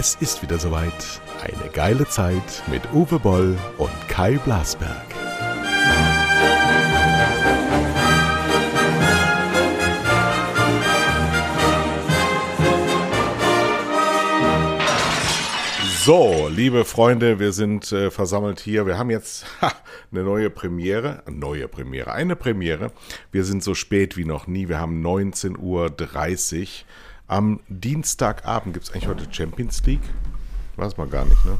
Es ist wieder soweit. Eine geile Zeit mit Uwe Boll und Kai Blasberg. So, liebe Freunde, wir sind äh, versammelt hier. Wir haben jetzt ha, eine neue Premiere. Neue Premiere, eine Premiere. Wir sind so spät wie noch nie. Wir haben 19.30 Uhr. Am Dienstagabend gibt es eigentlich heute Champions League. Weiß man gar nicht, ne?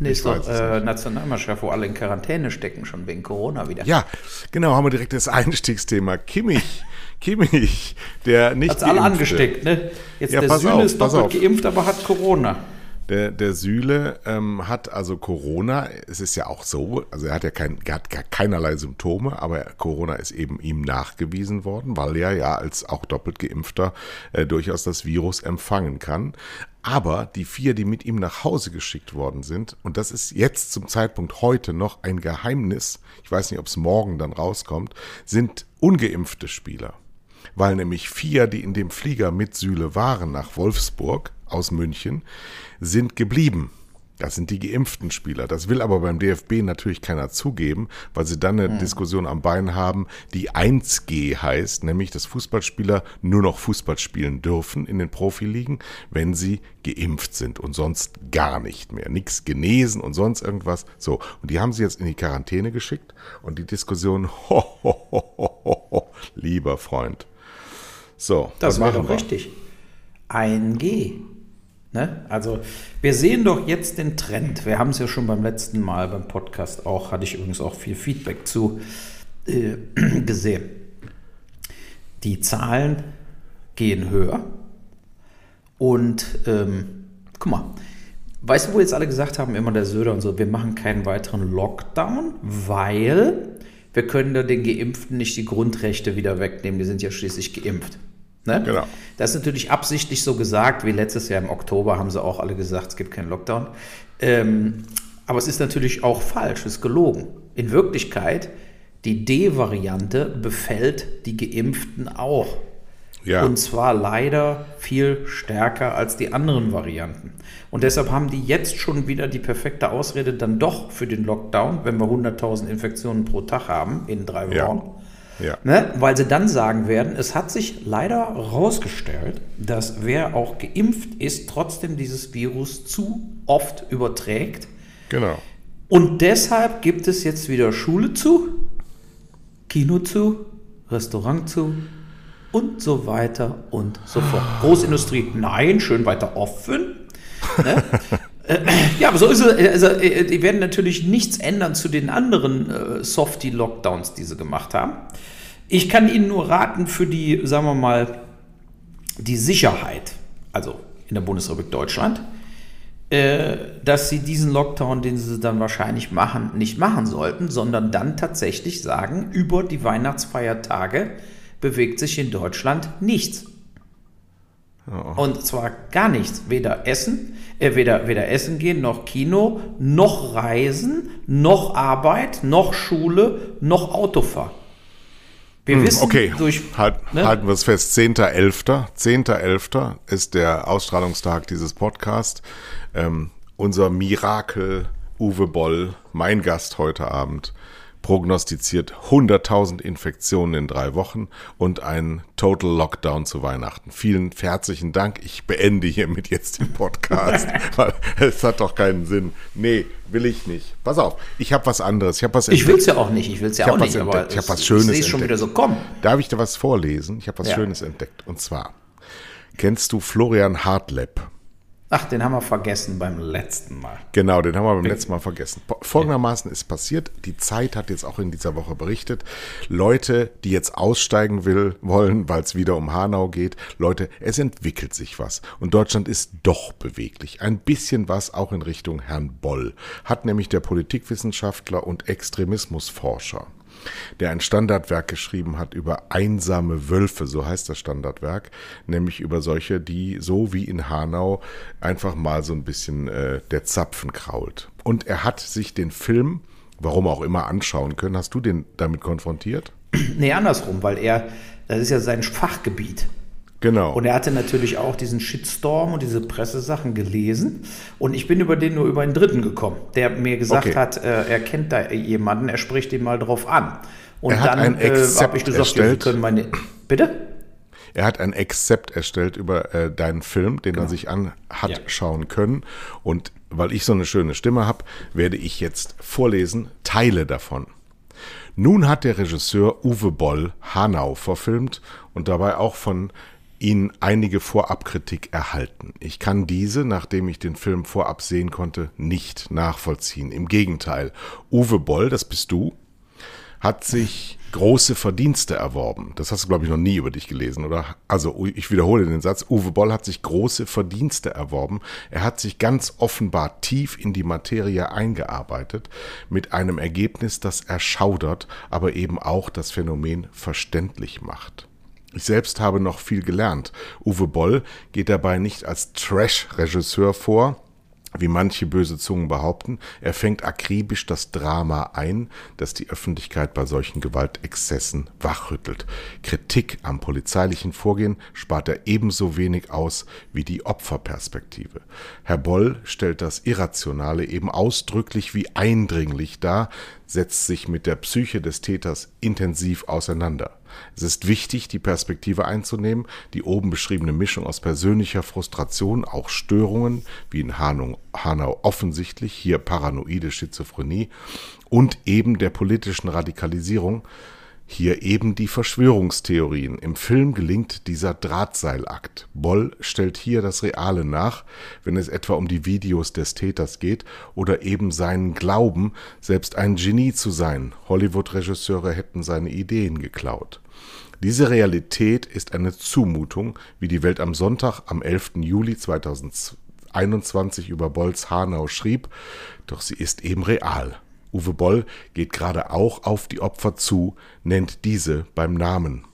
Nee, Ich ist doch äh, Nationalmannschaft, wo alle in Quarantäne stecken, schon wegen Corona wieder. Ja, genau, haben wir direkt das Einstiegsthema. Kimmich, Kimmich, der nicht Hat's alle angesteckt, ne? Jetzt Ja, der Süle auf, ist doppelt auf. geimpft, aber hat Corona. Der, der Süle ähm, hat also Corona. Es ist ja auch so, also er hat ja kein, er hat gar keinerlei Symptome, aber Corona ist eben ihm nachgewiesen worden, weil er ja als auch doppelt geimpfter äh, durchaus das Virus empfangen kann. Aber die vier, die mit ihm nach Hause geschickt worden sind, und das ist jetzt zum Zeitpunkt heute noch ein Geheimnis, ich weiß nicht, ob es morgen dann rauskommt, sind ungeimpfte Spieler weil nämlich vier, die in dem Flieger mit Süle waren nach Wolfsburg aus München, sind geblieben. Das sind die geimpften Spieler. Das will aber beim DFB natürlich keiner zugeben, weil sie dann eine Diskussion am Bein haben, die 1G heißt, nämlich dass Fußballspieler nur noch Fußball spielen dürfen in den Profiligen, wenn sie geimpft sind und sonst gar nicht mehr. Nichts genesen und sonst irgendwas. So, und die haben sie jetzt in die Quarantäne geschickt und die Diskussion, ho, ho, ho, ho, ho, lieber Freund. So, Das wäre machen doch richtig. 1G. Ne? Also, wir sehen doch jetzt den Trend. Wir haben es ja schon beim letzten Mal beim Podcast auch, hatte ich übrigens auch viel Feedback zu äh, gesehen. Die Zahlen gehen höher. Und ähm, guck mal, weißt du, wo jetzt alle gesagt haben, immer der Söder und so, wir machen keinen weiteren Lockdown, weil wir können da den Geimpften nicht die Grundrechte wieder wegnehmen. Die sind ja schließlich geimpft. Ne? Genau. Das ist natürlich absichtlich so gesagt, wie letztes Jahr im Oktober haben sie auch alle gesagt, es gibt keinen Lockdown. Ähm, aber es ist natürlich auch falsch, es ist gelogen. In Wirklichkeit, die D-Variante befällt die Geimpften auch. Ja. Und zwar leider viel stärker als die anderen Varianten. Und deshalb haben die jetzt schon wieder die perfekte Ausrede dann doch für den Lockdown, wenn wir 100.000 Infektionen pro Tag haben in drei. Wochen. Ja. Ne? Weil sie dann sagen werden, es hat sich leider herausgestellt, dass wer auch geimpft ist, trotzdem dieses Virus zu oft überträgt. Genau. Und deshalb gibt es jetzt wieder Schule zu, Kino zu, Restaurant zu und so weiter und so fort. Großindustrie, nein, schön weiter offen. Ne? Äh, ja, aber so ist es. Also, äh, die werden natürlich nichts ändern zu den anderen äh, Softie-Lockdowns, die sie gemacht haben. Ich kann Ihnen nur raten, für die, sagen wir mal, die Sicherheit, also in der Bundesrepublik Deutschland, äh, dass sie diesen Lockdown, den sie dann wahrscheinlich machen, nicht machen sollten, sondern dann tatsächlich sagen, über die Weihnachtsfeiertage bewegt sich in Deutschland nichts. Und zwar gar nichts. Weder Essen, äh, weder, weder Essen gehen, noch Kino, noch Reisen, noch Arbeit, noch Schule, noch Autofahren. Wir wissen Hm, Okay, durch. halt, ne? halten wir es fest. 10.11. 10.11. ist der Ausstrahlungstag dieses Podcasts. Ähm, unser Mirakel Uwe Boll, mein Gast heute Abend, prognostiziert 100.000 Infektionen in drei Wochen und einen Total Lockdown zu Weihnachten. Vielen herzlichen Dank. Ich beende hiermit jetzt den Podcast, weil es hat doch keinen Sinn. Nee, will ich nicht. Pass auf, ich habe was anderes. Ich habe was Ich will es ja auch nicht, ich will es ja auch nicht, aber entdeckt. Ich hab es- was Schönes ich sehe schon entdeckt. wieder so kommen. Darf ich dir was vorlesen? Ich habe was Ja. Schönes entdeckt. Und zwar, kennst du Florian Hartleb? Ach, den haben wir vergessen beim letzten Mal. Genau, den haben wir beim letzten Mal vergessen. Folgendermaßen ist passiert, die Zeit hat jetzt auch in dieser Woche berichtet, Leute, die jetzt aussteigen will, wollen, weil es wieder um Hanau geht, Leute, es entwickelt sich was. Und Deutschland ist doch beweglich. Ein bisschen was auch in Richtung Herrn Boll. Hat nämlich der Politikwissenschaftler und Extremismusforscher der ein Standardwerk geschrieben hat über einsame Wölfe, so heißt das Standardwerk, nämlich über solche, die so wie in Hanau einfach mal so ein bisschen äh, der Zapfen krault. Und er hat sich den Film, warum auch immer, anschauen können. Hast du den damit konfrontiert? Nee, andersrum, weil er, das ist ja sein Fachgebiet. Genau. Und er hatte natürlich auch diesen Shitstorm und diese Pressesachen gelesen. Und ich bin über den nur über einen Dritten gekommen, der mir gesagt Okay. hat, äh, er kennt da jemanden, er spricht ihn mal drauf an. Und Er hat dann ein äh, habe ich gesagt, erstellt. können meine. Bitte? Er hat ein Exzept erstellt über äh, deinen Film, den er sich an hat Genau. Ja. schauen können. Und weil ich so eine schöne Stimme habe, werde ich jetzt vorlesen Teile davon. Nun hat der Regisseur Uwe Boll Hanau verfilmt und dabei auch von ihnen einige Vorabkritik erhalten. Ich kann diese, nachdem ich den Film vorab sehen konnte, nicht nachvollziehen. Im Gegenteil, Uwe Boll, das bist du, hat sich große Verdienste erworben. Das hast du, glaube ich, noch nie über dich gelesen, oder? Also, ich wiederhole den Satz. Uwe Boll hat sich große Verdienste erworben. Er hat sich ganz offenbar tief in die Materie eingearbeitet, mit einem Ergebnis, das erschaudert, aber eben auch das Phänomen verständlich macht. Ich selbst habe noch viel gelernt. Uwe Boll geht dabei nicht als Trash-Regisseur vor, wie manche böse Zungen behaupten, er fängt akribisch das Drama ein, das die Öffentlichkeit bei solchen Gewaltexzessen wachrüttelt. Kritik am polizeilichen Vorgehen spart er ebenso wenig aus wie die Opferperspektive. Herr Boll stellt das Irrationale eben ausdrücklich wie eindringlich dar, setzt sich mit der Psyche des Täters intensiv auseinander. Es ist wichtig, die Perspektive einzunehmen, die oben beschriebene Mischung aus persönlicher Frustration, auch Störungen, wie in Hanau, Hanau offensichtlich, hier paranoide Schizophrenie, und eben der politischen Radikalisierung, hier eben die Verschwörungstheorien. Im Film gelingt dieser Drahtseilakt. Boll stellt hier das Reale nach, wenn es etwa um die Videos des Täters geht oder eben seinen Glauben, selbst ein Genie zu sein. Hollywood-Regisseure hätten seine Ideen geklaut. Diese Realität ist eine Zumutung, wie die Welt am Sonntag, am 11. Juli 2021 über Bolls Hanau schrieb, doch sie ist eben real. Uwe Boll geht gerade auch auf die Opfer zu, nennt diese beim Namen.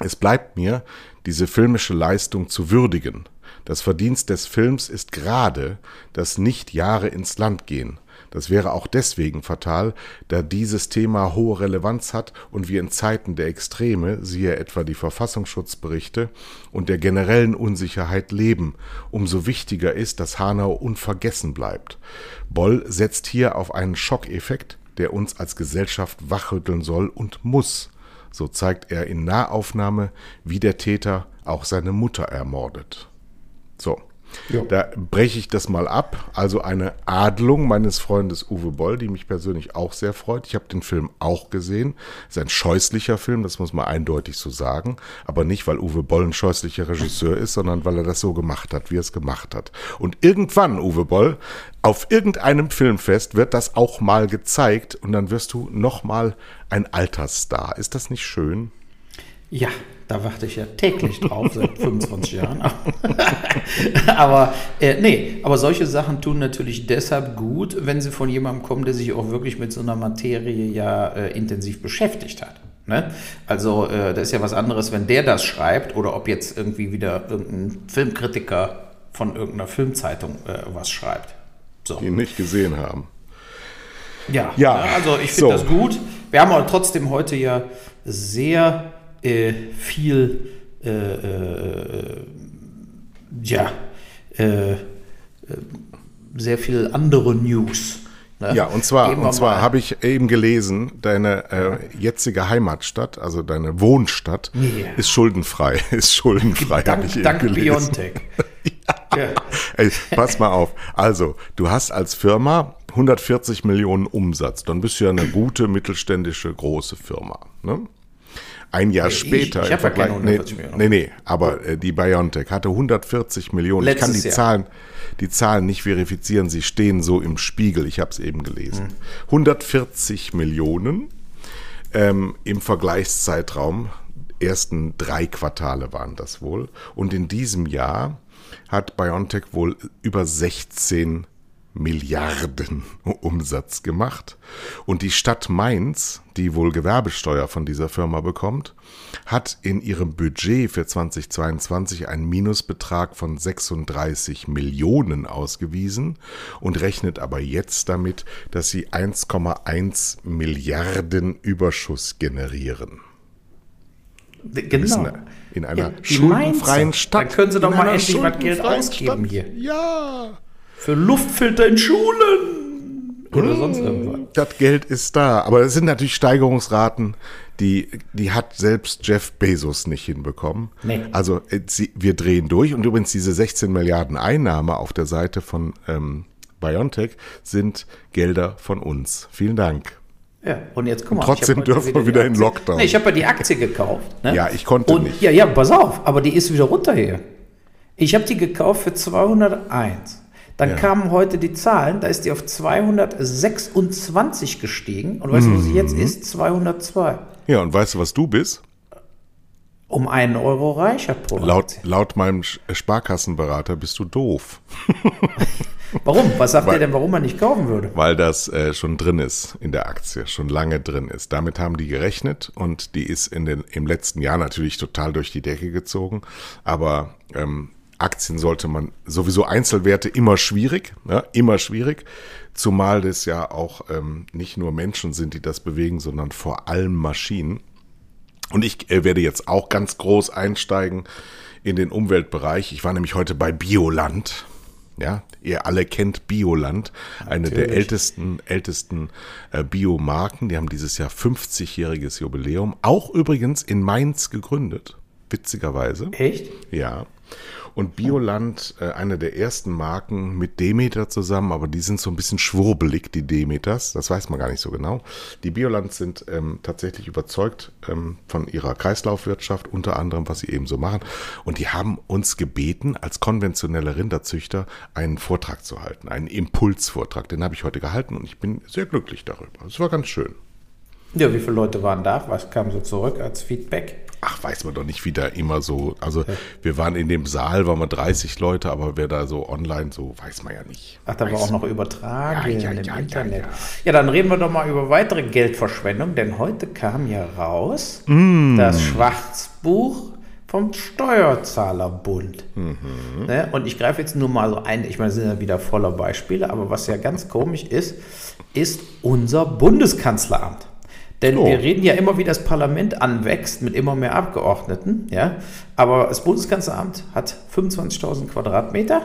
Es bleibt mir, diese filmische Leistung zu würdigen. Das Verdienst des Films ist gerade das nicht Jahre ins Land gehen. Das wäre auch deswegen fatal, da dieses Thema hohe Relevanz hat und wir in Zeiten der Extreme, siehe etwa die Verfassungsschutzberichte, und der generellen Unsicherheit leben. Umso wichtiger ist, dass Hanau unvergessen bleibt. Boll setzt hier auf einen Schockeffekt, der uns als Gesellschaft wachrütteln soll und muss. So zeigt er in Nahaufnahme, wie der Täter auch seine Mutter ermordet. So, Ja. da breche ich das mal ab. Also eine Adelung meines Freundes Uwe Boll, die mich persönlich auch sehr freut. Ich habe den Film auch gesehen. Es ist ein scheußlicher Film, das muss man eindeutig so sagen. Aber nicht, weil Uwe Boll ein scheußlicher Regisseur ist, sondern weil er das so gemacht hat, wie er es gemacht hat. Und irgendwann, Uwe Boll, auf irgendeinem Filmfest wird das auch mal gezeigt und dann wirst du noch mal ein Altersstar. Ist das nicht schön? Ja, da warte ich ja täglich drauf, seit 25 Jahren. aber äh, nee, aber solche Sachen tun natürlich deshalb gut, wenn sie von jemandem kommen, der sich auch wirklich mit so einer Materie ja äh, intensiv beschäftigt hat. Ne? Also äh, das ist ja was anderes, wenn der das schreibt oder ob jetzt irgendwie wieder irgendein Filmkritiker von irgendeiner Filmzeitung äh, was schreibt. So. Die ihn nicht gesehen haben. Ja, Ja, also ich so. finde das gut. Wir haben aber trotzdem heute ja sehr äh, viel, äh, äh, ja, äh, äh, sehr viel andere News. ne? Ja, und zwar, und zwar habe ich eben gelesen, deine äh, jetzige Heimatstadt, also deine Wohnstadt, Ja. ist schuldenfrei. Ist schuldenfrei, habe dank, ich eben dank gelesen. Biontech. ja. Ey, pass mal auf. Also, du hast als Firma 140 Millionen Umsatz. Dann bist du ja eine gute mittelständische große Firma. Ne? Ein Jahr ich- später. ich im hab ja keine Vergleich- 140 nee, Millionen. nee, nee, aber äh, die Biontech hatte 140 Millionen. ich kann Letztes die Jahr. Zahlen, die Zahlen nicht verifizieren. Sie stehen so im Spiegel. Ich habe es eben gelesen. Hm. 140 Millionen ähm, im Vergleichszeitraum, ersten drei Quartale waren das wohl. Und in diesem Jahr hat BioNTech wohl über 16 Milliarden Umsatz gemacht. Und die Stadt Mainz, die wohl Gewerbesteuer von dieser Firma bekommt, hat in ihrem Budget für 2022 einen Minusbetrag von 36 Millionen ausgewiesen und rechnet aber jetzt damit, dass sie 1,1 Milliarden Überschuss generieren. Genau. in einer Ja, schuldenfreien. Stadt. Da können sie doch mal endlich was Geld ausgeben hier. Ja. Für Luftfilter in Schulen. Oder sonst irgendwas. Das Geld ist da. Aber es sind natürlich Steigerungsraten, die, die hat selbst Jeff Bezos nicht hinbekommen. Nee. Also äh, sie, wir drehen durch. Und übrigens diese 16 Milliarden Einnahme auf der Seite von ähm, BioNTech sind Gelder von uns. Vielen Dank. Ja, und jetzt guck mal. Trotzdem dürfen wir die wieder in Lockdown. Nee, ich habe ja die Aktie gekauft. Ne? Ja, ich konnte und, nicht. Ja, ja, pass auf, aber die ist wieder runter hier. Ich habe die gekauft für 201. Dann Ja. kamen heute die Zahlen, da ist die auf 226 gestiegen. Und weißt du, wo sie Mhm. jetzt ist? 202. Ja, und weißt du, was du bist? Um einen Euro reicher pro Laut, laut meinem Sch- Sparkassenberater bist du doof. Warum? Was sagt der denn, warum man nicht kaufen würde? Weil das äh, schon drin ist in der Aktie, schon lange drin ist. Damit haben die gerechnet und die ist in den, im letzten Jahr natürlich total durch die Decke gezogen. Aber ähm, Aktien sollte man sowieso Einzelwerte immer schwierig, ja, immer schwierig. Zumal das ja auch ähm, nicht nur Menschen sind, die das bewegen, sondern vor allem Maschinen. Und ich äh, werde jetzt auch ganz groß einsteigen in den Umweltbereich. Ich war nämlich heute bei Bioland. Ja, ihr alle kennt Bioland, eine der Natürlich. ältesten, ältesten äh, Biomarken. Die haben dieses Jahr 50-jähriges Jubiläum. Auch übrigens in Mainz gegründet. Witzigerweise. Echt? Ja. Und Bioland, äh, eine der ersten Marken mit Demeter zusammen, aber die sind so ein bisschen schwurbelig, die Demeters. Das weiß man gar nicht so genau. Die Bioland sind ähm, tatsächlich überzeugt ähm, von ihrer Kreislaufwirtschaft, unter anderem, was sie eben so machen. Und die haben uns gebeten, als konventionelle Rinderzüchter einen Vortrag zu halten, einen Impulsvortrag. Den habe ich heute gehalten und ich bin sehr glücklich darüber. Es war ganz schön. Ja, wie viele Leute waren da? Was kam so zurück als Feedback? Ach, weiß man doch nicht, wie da immer so. Also, wir waren in dem Saal, waren wir 30 Leute, aber wer da so online, so weiß man ja nicht. Ach, da war auch noch übertragen Ja, ja, im ja, Internet. ja. Dann reden wir doch mal über weitere Geldverschwendung, denn heute kam ja raus Mm. das Schwarzbuch vom Steuerzahlerbund. Mhm. Ne? Und ich greife jetzt nur mal so ein, ich meine, sind ja wieder voller Beispiele, aber was ja ganz komisch ist, ist unser Bundeskanzleramt. Denn Oh. wir reden ja immer, wie das Parlament anwächst mit immer mehr Abgeordneten, ja. Aber das Bundeskanzleramt hat 25.000 Quadratmeter.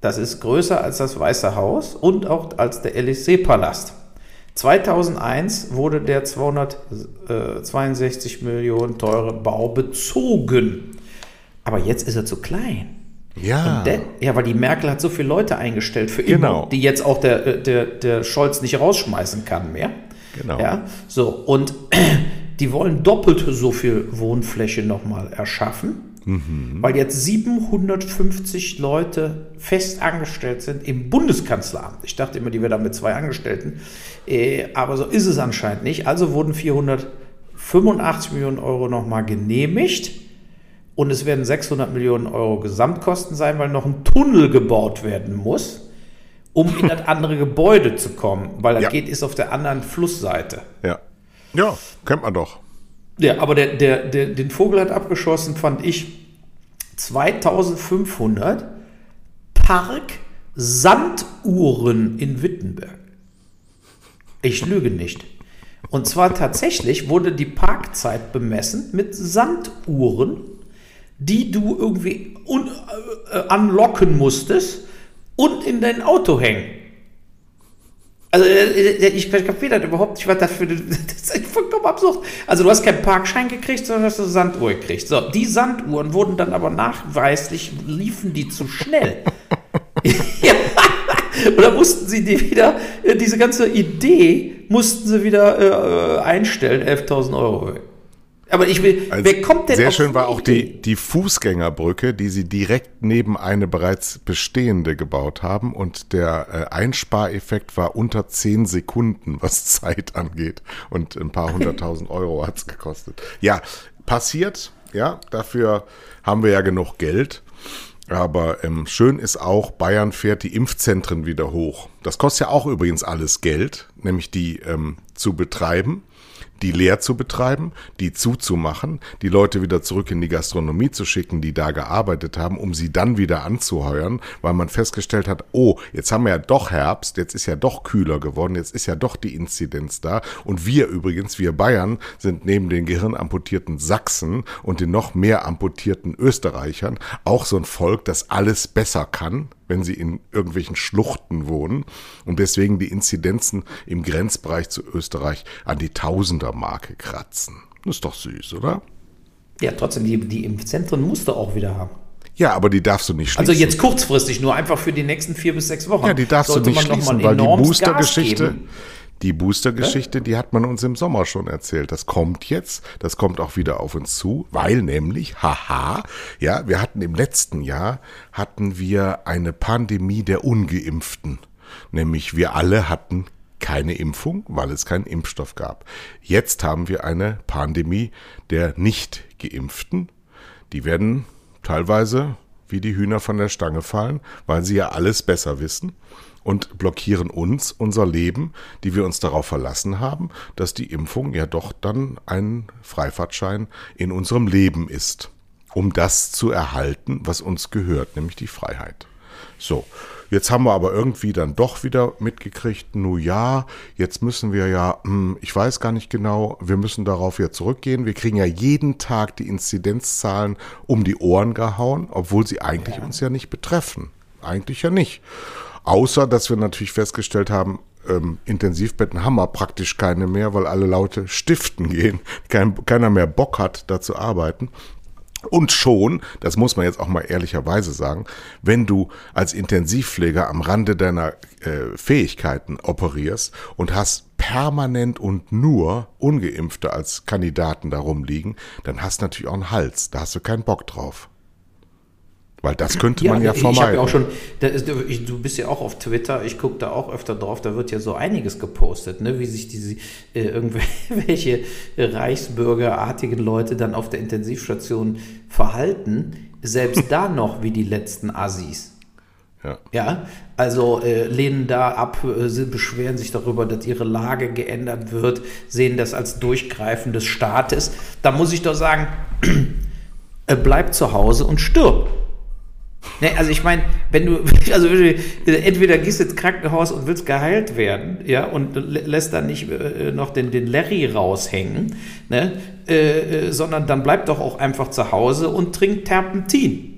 Das ist größer als das Weiße Haus und auch als der Élysée-Palast. 2001 wurde der 262 Millionen teure Bau bezogen. Aber jetzt ist er zu klein. Ja. Der, ja, weil die Merkel hat so viele Leute eingestellt für immer, Genau. die jetzt auch der, äh, der, der Scholz nicht rausschmeißen kann mehr. Genau. Ja, so, und die wollen doppelt so viel Wohnfläche nochmal erschaffen, Mhm. weil jetzt 750 Leute fest angestellt sind im Bundeskanzleramt. Ich dachte immer, die wäre da mit zwei Angestellten, äh, aber so ist es anscheinend nicht. Also wurden 485 Millionen Euro nochmal genehmigt. Und es werden 600 Millionen Euro Gesamtkosten sein, weil noch ein Tunnel gebaut werden muss, um in das andere Gebäude zu kommen, weil das Ja. geht ist auf der anderen Flussseite. Ja. Ja, kennt man doch. Ja, aber der, der, der, den Vogel hat abgeschossen, fand ich 2500 Park-Sanduhren in Wittenberg. Ich lüge nicht. Und zwar tatsächlich wurde die Parkzeit bemessen mit Sanduhren, die du irgendwie un, äh, anlocken musstest und in dein Auto hängen. Also äh, ich kapiere das überhaupt nicht, was das für das ist vollkommen absurd. Also du hast keinen Parkschein gekriegt, sondern hast eine Sanduhr gekriegt. So, die Sanduhren wurden dann aber nachweislich, liefen die zu schnell. ja. Oder mussten sie die wieder, äh, diese ganze Idee mussten sie wieder äh, einstellen, 11.000 Euro. Aber ich will, Also wer kommt denn Sehr schön war auch die, die Fußgängerbrücke, die sie direkt neben eine bereits bestehende gebaut haben. Und der äh, Einspareffekt war unter 10 Sekunden, was Zeit angeht. Und ein paar hunderttausend Euro hat's gekostet. Ja, passiert. Ja, dafür haben wir ja genug Geld. Aber ähm, schön ist auch, Bayern fährt die Impfzentren wieder hoch. Das kostet ja auch übrigens alles Geld, nämlich die ähm, zu betreiben. Die leer zu betreiben, die zuzumachen, die Leute wieder zurück in die Gastronomie zu schicken, die da gearbeitet haben, um sie dann wieder anzuheuern, weil man festgestellt hat, oh, jetzt haben wir ja doch Herbst, jetzt ist ja doch kühler geworden, jetzt ist ja doch die Inzidenz da. Und wir übrigens, wir Bayern, sind neben den gehirnamputierten Sachsen und den noch mehr amputierten Österreichern auch so ein Volk, das alles besser kann, wenn sie in irgendwelchen Schluchten wohnen und deswegen die Inzidenzen im Grenzbereich zu Österreich an die Tausender-Marke kratzen. Das ist doch süß, oder? Ja, trotzdem, die, die Impfzentren musst du auch wieder haben. Ja, aber die darfst du nicht schließen. Also jetzt kurzfristig, nur einfach für die nächsten vier bis sechs Wochen. Ja, die darfst du nicht schließen, weil die Booster-Geschichte, die Booster-Geschichte, die hat man uns im Sommer schon erzählt. Das kommt jetzt, das kommt auch wieder auf uns zu, weil nämlich, haha, ja, wir hatten im letzten Jahr, hatten wir eine Pandemie der Ungeimpften. Nämlich wir alle hatten keine Impfung, weil es keinen Impfstoff gab. Jetzt haben wir eine Pandemie der Nicht-Geimpften. Die werden teilweise wie die Hühner von der Stange fallen, weil sie ja alles besser wissen und blockieren uns unser Leben, die wir uns darauf verlassen haben, dass die Impfung ja doch dann ein Freifahrtschein in unserem Leben ist, um das zu erhalten, was uns gehört, nämlich die Freiheit. So, jetzt haben wir aber irgendwie dann doch wieder mitgekriegt, nu ja, jetzt müssen wir ja, hm, ich weiß gar nicht genau, wir müssen darauf ja zurückgehen. Wir kriegen ja jeden Tag die Inzidenzzahlen um die Ohren gehauen, obwohl sie eigentlich ja. uns ja nicht betreffen. Eigentlich ja nicht. Außer, dass wir natürlich festgestellt haben, ähm, Intensivbetten haben wir praktisch keine mehr, weil alle Laute stiften gehen. Kein, keiner mehr Bock hat, da zu arbeiten. Und schon, das muss man jetzt auch mal ehrlicherweise sagen, wenn du als Intensivpfleger am Rande deiner äh, Fähigkeiten operierst und hast permanent und nur ungeimpfte als Kandidaten darum liegen, dann hast du natürlich auch einen Hals. Da hast du keinen Bock drauf. Weil das könnte ja, man ja vermeiden. Ich habe ja auch schon, ist, du bist ja auch auf Twitter, ich gucke da auch öfter drauf, da wird ja so einiges gepostet, ne, wie sich diese äh, irgendwelche reichsbürgerartigen Leute dann auf der Intensivstation verhalten. Selbst da noch wie die letzten Assis. Ja. ja, also äh, lehnen da ab, äh, beschweren sich darüber, dass ihre Lage geändert wird, sehen das als Durchgreifen des Staates. Da muss ich doch sagen, äh, bleib zu Hause und stirb. Nee, also ich meine, wenn du, also entweder gehst du ins Krankenhaus und willst geheilt werden, ja, und lässt dann nicht äh, noch den, den Larry raushängen, ne, äh, äh, sondern dann bleib doch auch einfach zu Hause und trink Terpentin.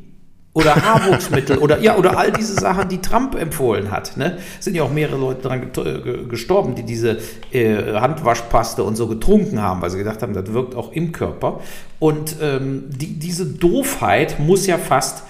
Oder Haarwuchsmittel oder ja, oder all diese Sachen, die Trump empfohlen hat. Ne? Sind ja auch mehrere Leute daran äh, gestorben, die diese äh, Handwaschpaste und so getrunken haben, weil sie gedacht haben, das wirkt auch im Körper. Und ähm, die, diese Doofheit muss ja fast äh,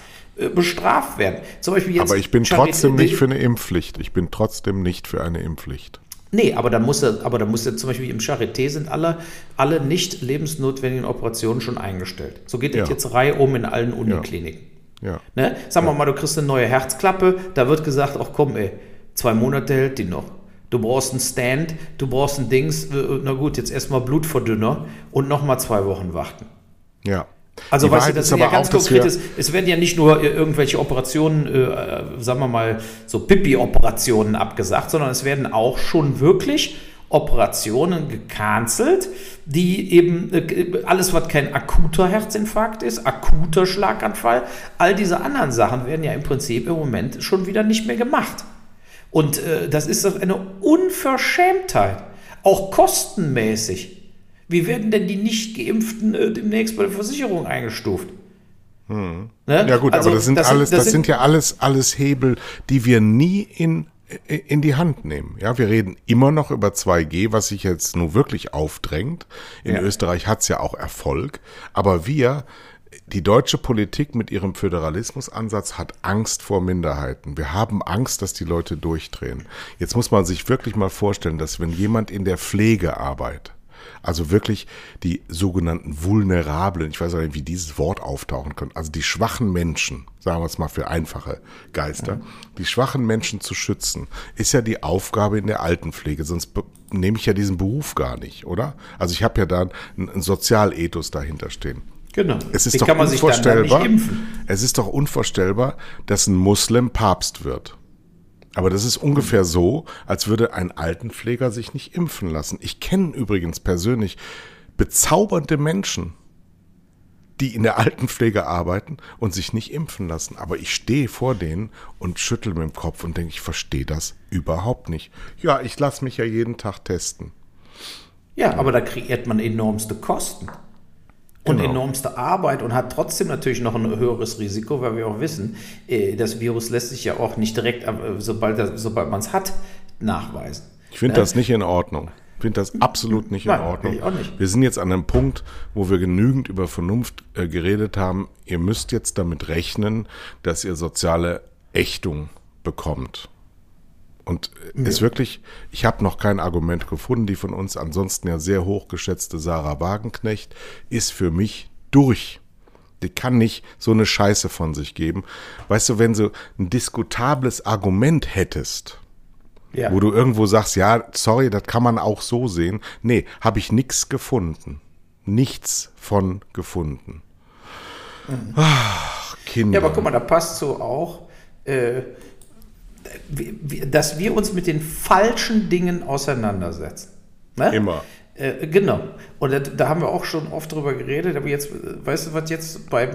bestraft werden. Zum Beispiel jetzt aber ich bin trotzdem nicht für eine Impfpflicht. Ich bin trotzdem nicht für eine Impfpflicht. Nee, aber dann muss er, aber dann muss er zum Beispiel im Charité sind alle, alle nicht lebensnotwendigen Operationen schon eingestellt. So geht ja. das jetzt Reihe um in allen Unikliniken. Ja. ja. Ne? Sagen wir ja. mal, du kriegst eine neue Herzklappe, da wird gesagt, ach komm, ey, zwei Monate hält die noch. Du brauchst einen Stand, du brauchst ein Dings, äh, na gut, jetzt erstmal Blutverdünner und nochmal zwei Wochen warten. Ja. Also die weißt du, das ist ja ganz konkretes, es werden ja nicht nur irgendwelche Operationen, äh, sagen wir mal, so Pipi-Operationen abgesagt, sondern es werden auch schon wirklich Operationen gecancelt, die eben äh, alles, was kein akuter Herzinfarkt ist, akuter Schlaganfall, all diese anderen Sachen werden ja im Prinzip im Moment schon wieder nicht mehr gemacht. Und äh, das ist doch eine Unverschämtheit, auch kostenmäßig. Wie werden denn die nicht geimpften äh, demnächst bei der Versicherung eingestuft? Hm. Ne? Ja gut, also, aber das sind das alles, das, das sind, sind ja alles alles Hebel, die wir nie in in die Hand nehmen. Ja, wir reden immer noch über 2G, was sich jetzt nur wirklich aufdrängt. In ja. Österreich hat es ja auch Erfolg, aber wir die deutsche Politik mit ihrem Föderalismusansatz hat Angst vor Minderheiten. Wir haben Angst, dass die Leute durchdrehen. Jetzt muss man sich wirklich mal vorstellen, dass wenn jemand in der Pflege arbeitet, also wirklich die sogenannten Vulnerablen, ich weiß nicht, wie dieses Wort auftauchen kann, also die schwachen Menschen, sagen wir es mal für einfache Geister, ja. die schwachen Menschen zu schützen, ist ja die Aufgabe in der Altenpflege, sonst nehme ich ja diesen Beruf gar nicht, oder? Also ich habe ja da ein Sozialethos dahinter stehen. Genau. Es ist Wie doch unvorstellbar. Es ist doch unvorstellbar, dass ein Muslim Papst wird. Aber das ist ungefähr so, als würde ein Altenpfleger sich nicht impfen lassen. Ich kenne übrigens persönlich bezaubernde Menschen, die in der Altenpflege arbeiten und sich nicht impfen lassen. Aber ich stehe vor denen und schüttel mit dem Kopf und denke, ich verstehe das überhaupt nicht. Ja, ich lasse mich ja jeden Tag testen. Ja, aber da kreiert man enormste Kosten und Genau. enormste Arbeit und hat trotzdem natürlich noch ein höheres Risiko, weil wir auch wissen, äh, das Virus lässt sich ja auch nicht direkt, äh, sobald, sobald man es hat, nachweisen. Ich finde Ne? das nicht in Ordnung. Ich finde das absolut nicht in Nein, Ordnung. ich auch nicht. Wir sind jetzt an einem Punkt, wo wir genügend über Vernunft äh, geredet haben. Ihr müsst jetzt damit rechnen, dass ihr soziale Ächtung bekommt. Und äh, ist wirklich, ich habe noch kein Argument gefunden, die von uns ansonsten ja sehr hochgeschätzte Sarah Wagenknecht ist für mich durch. Die kann nicht so eine Scheiße von sich geben. Weißt du, wenn du ein diskutables Argument hättest, Ja. wo du irgendwo sagst, ja, sorry, das kann man auch so sehen. Nee, habe ich nichts gefunden. Nichts von gefunden. Ach, Kinder. Ja, aber guck mal, da passt so auch, äh, dass wir uns mit den falschen Dingen auseinandersetzen. Ne? Immer. Äh, genau. Und da, da haben wir auch schon oft drüber geredet, aber jetzt, weißt du, was jetzt beim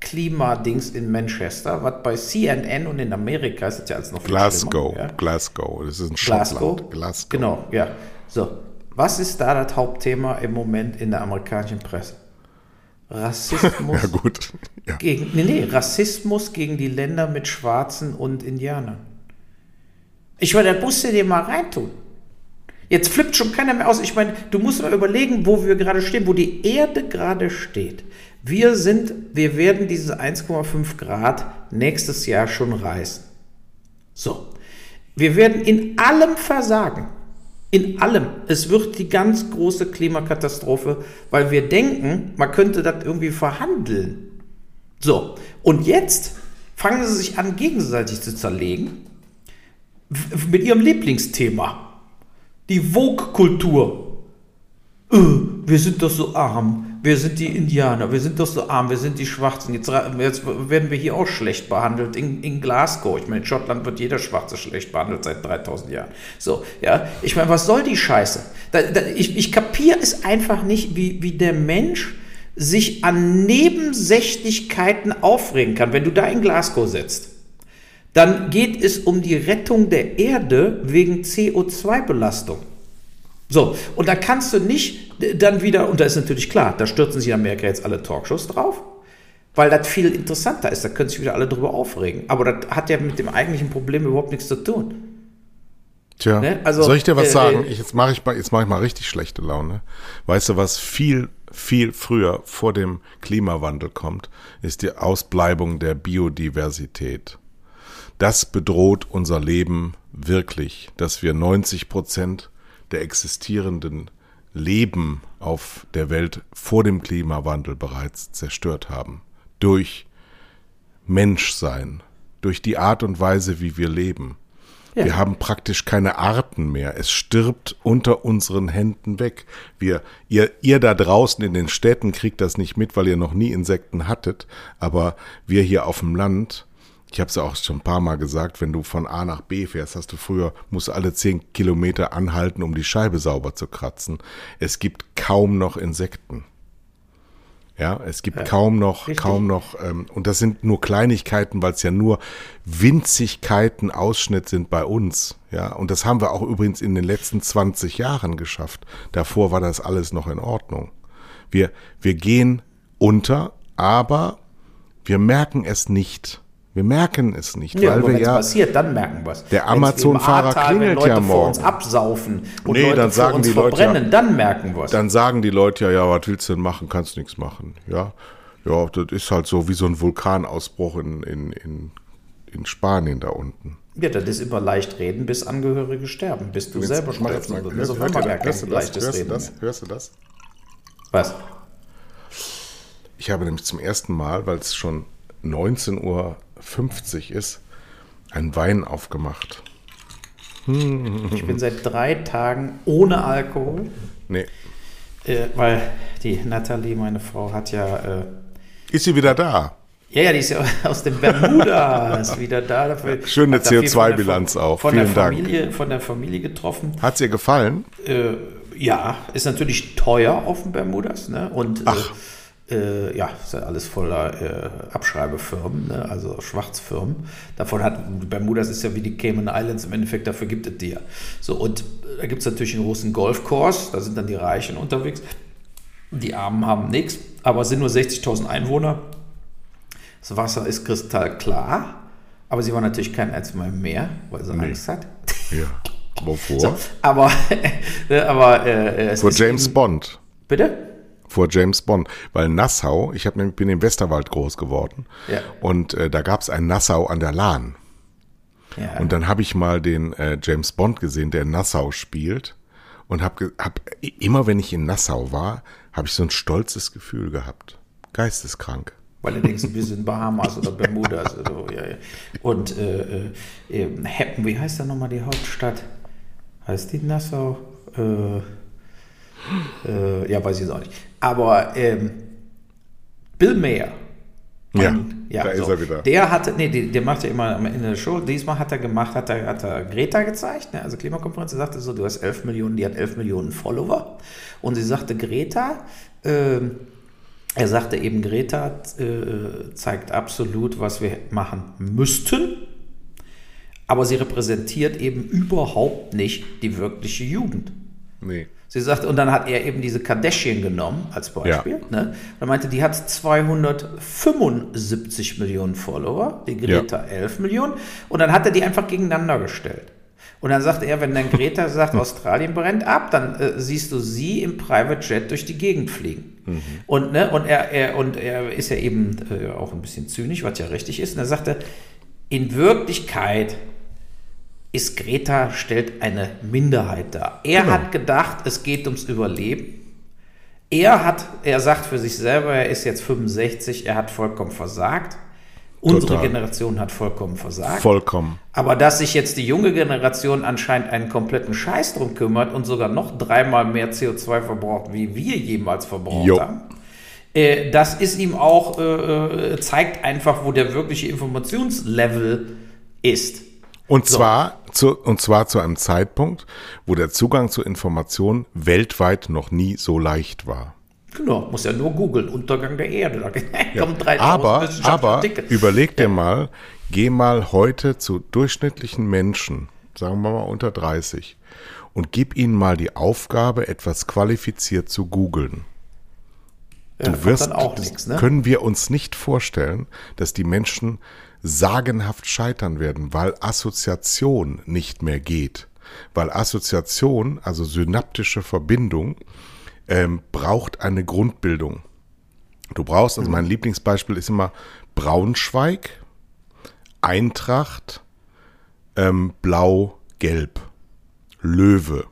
Klimadings in Manchester, was bei CNN und in Amerika ist ja alles noch viel Glasgow, ja? Glasgow, das ist ein Glasgow. Schottland. Glasgow. Genau, ja. So, was ist da das Hauptthema im Moment in der amerikanischen Presse? Rassismus Ja, gut. Ja. gegen, nee, nee, Rassismus gegen die Länder mit Schwarzen und Indianern. Ich meine, da musst du dir mal reintun. Jetzt flippt schon keiner mehr aus. Ich meine, du musst mal überlegen, wo wir gerade stehen, wo die Erde gerade steht. Wir sind, wir werden diese 1,5 Grad nächstes Jahr schon reißen. So. Wir werden in allem versagen. In allem. Es wird die ganz große Klimakatastrophe, weil wir denken, man könnte das irgendwie verhandeln. So. Und jetzt fangen sie sich an, gegenseitig zu zerlegen. Mit ihrem Lieblingsthema. Die Vogue-Kultur. Äh, wir sind doch so arm. Wir sind die Indianer. Wir sind doch so arm. Wir sind die Schwarzen. Jetzt, jetzt werden wir hier auch schlecht behandelt. In, in Glasgow. Ich meine, in Schottland wird jeder Schwarze schlecht behandelt seit 3000 Jahren. So, ja. Ich meine, was soll die Scheiße? Da, da, ich ich kapiere es einfach nicht, wie, wie der Mensch sich an Nebensächlichkeiten aufregen kann. Wenn du da in Glasgow sitzt, dann geht es um die Rettung der Erde wegen CO2-Belastung. So, und da kannst du nicht äh, dann wieder, und da ist natürlich klar, da stürzen sich in Amerika jetzt alle Talkshows drauf, weil das viel interessanter ist, da können sich wieder alle drüber aufregen. Aber das hat ja mit dem eigentlichen Problem überhaupt nichts zu tun. Tja, Ne? Also, soll ich dir was äh, sagen? äh, Ich, jetzt mache ich, mal- jetzt mach ich mal richtig schlechte Laune. Weißt du, was viel, viel früher vor dem Klimawandel kommt, ist die Ausbleibung der Biodiversität. Das bedroht unser Leben wirklich, dass wir 90 Prozent der existierenden Leben auf der Welt vor dem Klimawandel bereits zerstört haben. Durch Menschsein, durch die Art und Weise, wie wir leben. Ja. Wir haben praktisch keine Arten mehr. Es stirbt unter unseren Händen weg. Wir, ihr, ihr da draußen in den Städten kriegt das nicht mit, weil ihr noch nie Insekten hattet. Aber wir hier auf dem Land, ich habe es ja auch schon ein paar Mal gesagt, wenn du von A nach B fährst, hast du früher, musst alle zehn Kilometer anhalten, um die Scheibe sauber zu kratzen. Es gibt kaum noch Insekten. Ja, es gibt kaum noch, richtig. kaum noch, ähm, und das sind nur Kleinigkeiten, weil es ja nur Winzigkeiten Ausschnitt sind bei uns. Ja, und das haben wir auch übrigens in den letzten 20 Jahren geschafft. Davor war das alles noch in Ordnung. Wir, wir gehen unter, aber wir merken es nicht. Wir merken es nicht, Ja, weil wir wenn es ja, passiert, dann merken wir es. Der Amazon-Fahrer klingelt Leute ja vor morgen. uns absaufen und Nee, Leute dann vor sagen uns die Leute ja- verbrennen, dann merken wir es. dann sagen die Leute ja, ja, was willst du denn machen? Kannst nichts machen. Ja, ja, das ist halt so wie so ein Vulkanausbruch in, in, in, in Spanien da unten. Ja, das ist immer leicht reden, bis Angehörige sterben, bis du selber Ich mach stirbst. ihr- gar kein hörst du das? leichtes Hörst du Reden das? Hörst du das? Was? Ich habe nämlich zum ersten Mal, weil es schon 19.50 Uhr ist, einen Wein aufgemacht. Ich bin seit drei Tagen ohne Alkohol, Nee. äh, weil die Nathalie, meine Frau, hat ja, äh, Ist sie wieder da? Ja, ja, die ist ja aus den Bermudas wieder da. Dafür, Schöne hat da viel CO2-Bilanz von der, auch. Von Vielen der Dank. Familie, Von der Familie getroffen. Hat's ihr gefallen? Äh, ja, ist natürlich teuer auf den Bermudas. Ne? Und Ach. Äh, äh, ja, ist ja alles voller äh, Abschreibefirmen, ne? also Schwarzfirmen. Davon hat Bermudas ist ja wie die Cayman Islands im Endeffekt, dafür gibt es die ja. So, und äh, da gibt es natürlich einen großen Golfkurs, da sind dann die Reichen unterwegs. Die Armen haben nichts, aber es sind nur 60.000 Einwohner. Das Wasser ist kristallklar, aber sie war natürlich kein einziges im Meer, weil sie Angst hat. Ja. Wovor? So, aber aber äh, es Vor ist James eben- Bond. Bitte? Vor James Bond. Weil Nassau, ich hab, bin im Westerwald groß geworden. Ja. Und äh, da gab's ein Nassau an der Lahn. Ja. Und dann habe ich mal den äh, James Bond gesehen, der in Nassau spielt. Und habe hab, immer, wenn ich in Nassau war, habe ich so ein stolzes Gefühl gehabt. Geisteskrank. Weil du denkst, wir sind Bahamas oder Bermudas. Oder, so, ja, ja. Und äh, äh, äh, Happen, wie heißt da nochmal die Hauptstadt? Heißt die Nassau? Äh, äh, ja, weiß ich jetzt auch nicht. Aber ähm, Bill Mayer. Ja, Mann, da ist er wieder. Der hatte, nee, der, macht ja immer am Ende der Show. Diesmal hat er gemacht, hat er, hat er Greta gezeigt, ne? also Klimakonferenz. Er sagte so, du hast 11 Millionen, die hat 11 Millionen Follower. Und sie sagte, Greta, ähm, er sagte eben, Greta äh, zeigt absolut, was wir machen müssten. Aber sie repräsentiert eben überhaupt nicht die wirkliche Jugend. Nee. Sie sagte, und dann hat er eben diese Kardashian genommen als Beispiel. Ne? Er meinte, die hat 275 Millionen Follower, die Greta 11 Millionen. Und dann hat er die einfach gegeneinander gestellt. Und dann sagte er, wenn dann Greta sagt, Australien brennt ab, dann äh, siehst du sie im Private Jet durch die Gegend fliegen. Und, ne, und, er, er, und er ist ja eben äh, auch ein bisschen zynisch, was ja richtig ist. Und er sagte, in Wirklichkeit ist Greta stellt eine Minderheit dar. Er Genau. hat gedacht, es geht ums Überleben. Er hat, er sagt für sich selber, er ist jetzt 65, er hat vollkommen versagt. Unsere Total. Generation hat vollkommen versagt. Vollkommen. Aber dass sich jetzt die junge Generation anscheinend einen kompletten Scheiß drum kümmert und sogar noch dreimal mehr CO2 verbraucht, wie wir jemals verbraucht Jo. haben, äh, das ist ihm auch, äh, äh, zeigt einfach, wo der wirkliche Informationslevel ist. Und zwar zu, und zwar zu einem Zeitpunkt, wo der Zugang zu Informationen weltweit noch nie so leicht war. Genau, muss ja nur googeln, Untergang der Erde. Da kommen 3000 Aber, aber überleg dir mal, geh mal heute zu durchschnittlichen Menschen, sagen wir mal unter 30, und gib ihnen mal die Aufgabe, etwas qualifiziert zu googeln. ja, Du wirst, dann auch das nichts, ne? können wir uns nicht vorstellen, dass die Menschen sagenhaft scheitern werden, weil Assoziation nicht mehr geht. Weil Assoziation, also synaptische Verbindung, ähm, braucht eine Grundbildung. Du brauchst, also mein Lieblingsbeispiel ist immer Braunschweig, Eintracht, ähm, Blau, Gelb, Löwe.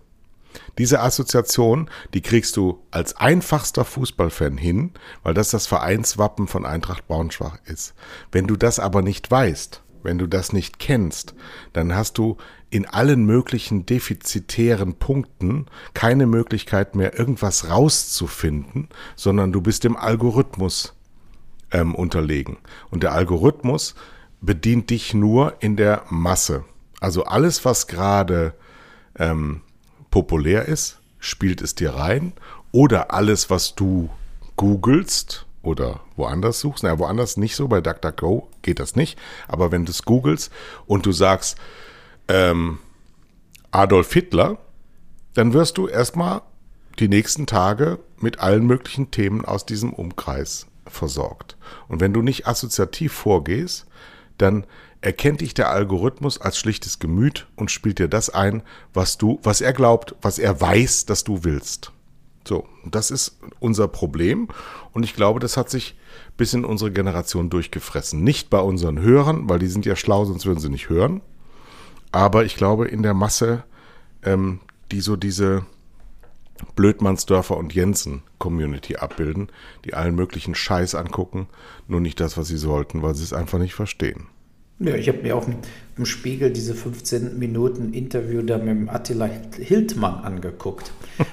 Diese Assoziation, die kriegst du als einfachster Fußballfan hin, weil das das Vereinswappen von Eintracht Braunschweig ist. Wenn du das aber nicht weißt, wenn du das nicht kennst, dann hast du in allen möglichen defizitären Punkten keine Möglichkeit mehr, irgendwas rauszufinden, sondern du bist dem Algorithmus ähm, unterlegen. Und der Algorithmus bedient dich nur in der Masse. Also alles, was gerade ähm, populär ist, spielt es dir rein. Oder alles, was du googelst oder woanders suchst, naja, woanders nicht so, bei DuckDuckGo geht das nicht. Aber wenn du es googelst und du sagst ähm, Adolf Hitler, dann wirst du erstmal die nächsten Tage mit allen möglichen Themen aus diesem Umkreis versorgt. Und wenn du nicht assoziativ vorgehst, dann erkennt dich der Algorithmus als schlichtes Gemüt und spielt dir das ein, was du, was er glaubt, was er weiß, dass du willst. So, das ist unser Problem und ich glaube, das hat sich bis in unsere Generation durchgefressen. Nicht bei unseren Hörern, weil die sind ja schlau, sonst würden sie nicht hören. Aber ich glaube in der Masse, ähm, die so diese Blödmannsdörfer und Jensen Community abbilden, die allen möglichen Scheiß angucken, nur nicht das, was sie sollten, weil sie es einfach nicht verstehen. Ja, ich habe mir auch im Spiegel diese 15 Minuten Interview da mit Attila Hildmann angeguckt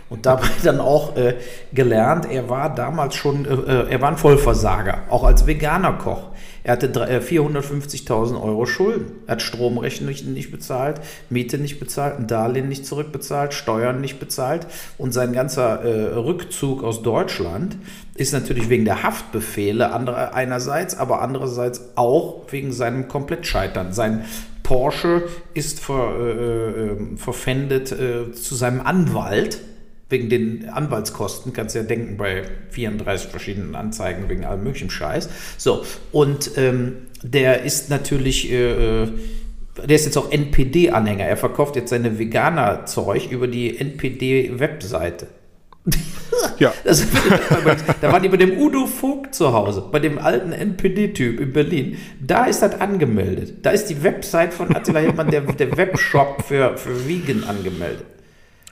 und dabei dann auch äh, gelernt, er war damals schon, äh, äh er war ein Vollversager, auch als veganer Koch. Er hatte 450.000 äh, Euro Schulden. Er hat Stromrechnung nicht bezahlt, Miete nicht bezahlt, ein Darlehen nicht zurückbezahlt, Steuern nicht bezahlt. Und sein ganzer äh, Rückzug aus Deutschland ist natürlich wegen der Haftbefehle andere, einerseits, aber andererseits auch wegen seinem Komplettscheitern. Sein Porsche ist ver, äh, äh verpfändet äh, zu seinem Anwalt wegen den Anwaltskosten, kannst du ja denken, bei 34 verschiedenen Anzeigen wegen allem möglichen Scheiß. So, und ähm, der ist natürlich, äh, äh der ist jetzt auch NPD-Anhänger. Er verkauft jetzt seine Veganer-Zeug über die NPD-Webseite. Ja. Das, da waren die bei dem Udo Vogt zu Hause, bei dem alten NPD-Typ in Berlin. Da ist das angemeldet. Da ist die Website von Attila Hildmann, der, der Webshop für, für Vegan angemeldet.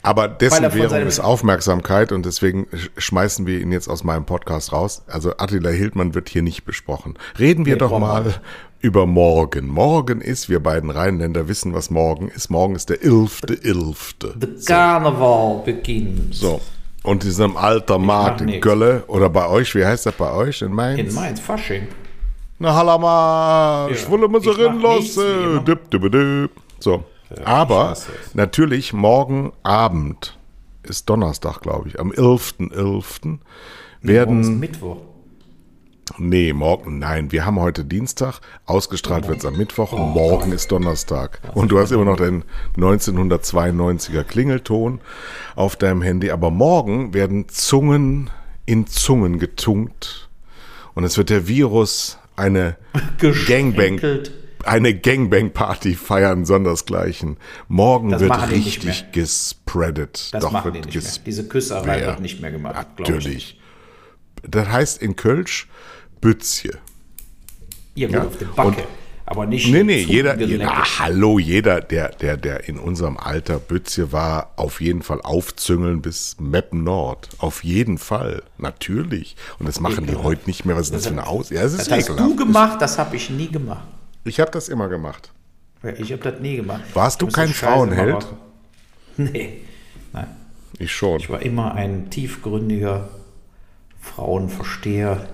Aber dessen Währung ist Aufmerksamkeit und deswegen schmeißen wir ihn jetzt aus meinem Podcast raus. Also Attila Hildmann wird hier nicht besprochen. Reden wir nee, doch mal nicht. über morgen. Morgen ist, wir beiden Rheinländer wissen, was morgen ist. Morgen ist der 11.11. Der so. Karneval beginnt. So. Und in diesem alter Markt in Gölle oder bei euch, wie heißt das bei euch in Mainz? In Mainz, Fasching. Na, Halama, ja. mal so los. Dip, dip, dip. So. Aber natürlich morgen Abend ist Donnerstag, glaube ich, am 11.11. .11. werden. Morgen Mittwoch. Nee, morgen, nein, wir haben heute Dienstag, ausgestrahlt wird es am Mittwoch, oh, morgen ist Donnerstag. Und du hast immer noch den 1992er Klingelton auf deinem Handy, aber morgen werden Zungen in Zungen getunkt und es wird der Virus eine Gangbang eine Gangbang-Party feiern, sondersgleichen. Morgen das wird richtig gespreadet. Das Doch, machen die nicht mehr. Diese Küsserei wird nicht mehr gemacht. Natürlich. Das heißt in Kölsch Bützje. Ihr ja? auf der Backe. Und aber nicht Nee, nee, jeder, jeder hallo, jeder, der, der, der in unserem Alter Bützje war, auf jeden Fall aufzüngeln bis Meppen Nord. Auf jeden Fall. Natürlich. Und das machen Ekelhaft. die heute nicht mehr. Was ist das, das für eine Aus? Ja, das, das hast ekelhaft. du gemacht, das habe ich nie gemacht. Ich habe das immer gemacht. Ich habe das nie gemacht. Warst du kein Frauenheld? Nee, nein. Ich schon. Ich war immer ein tiefgründiger Frauenversteher,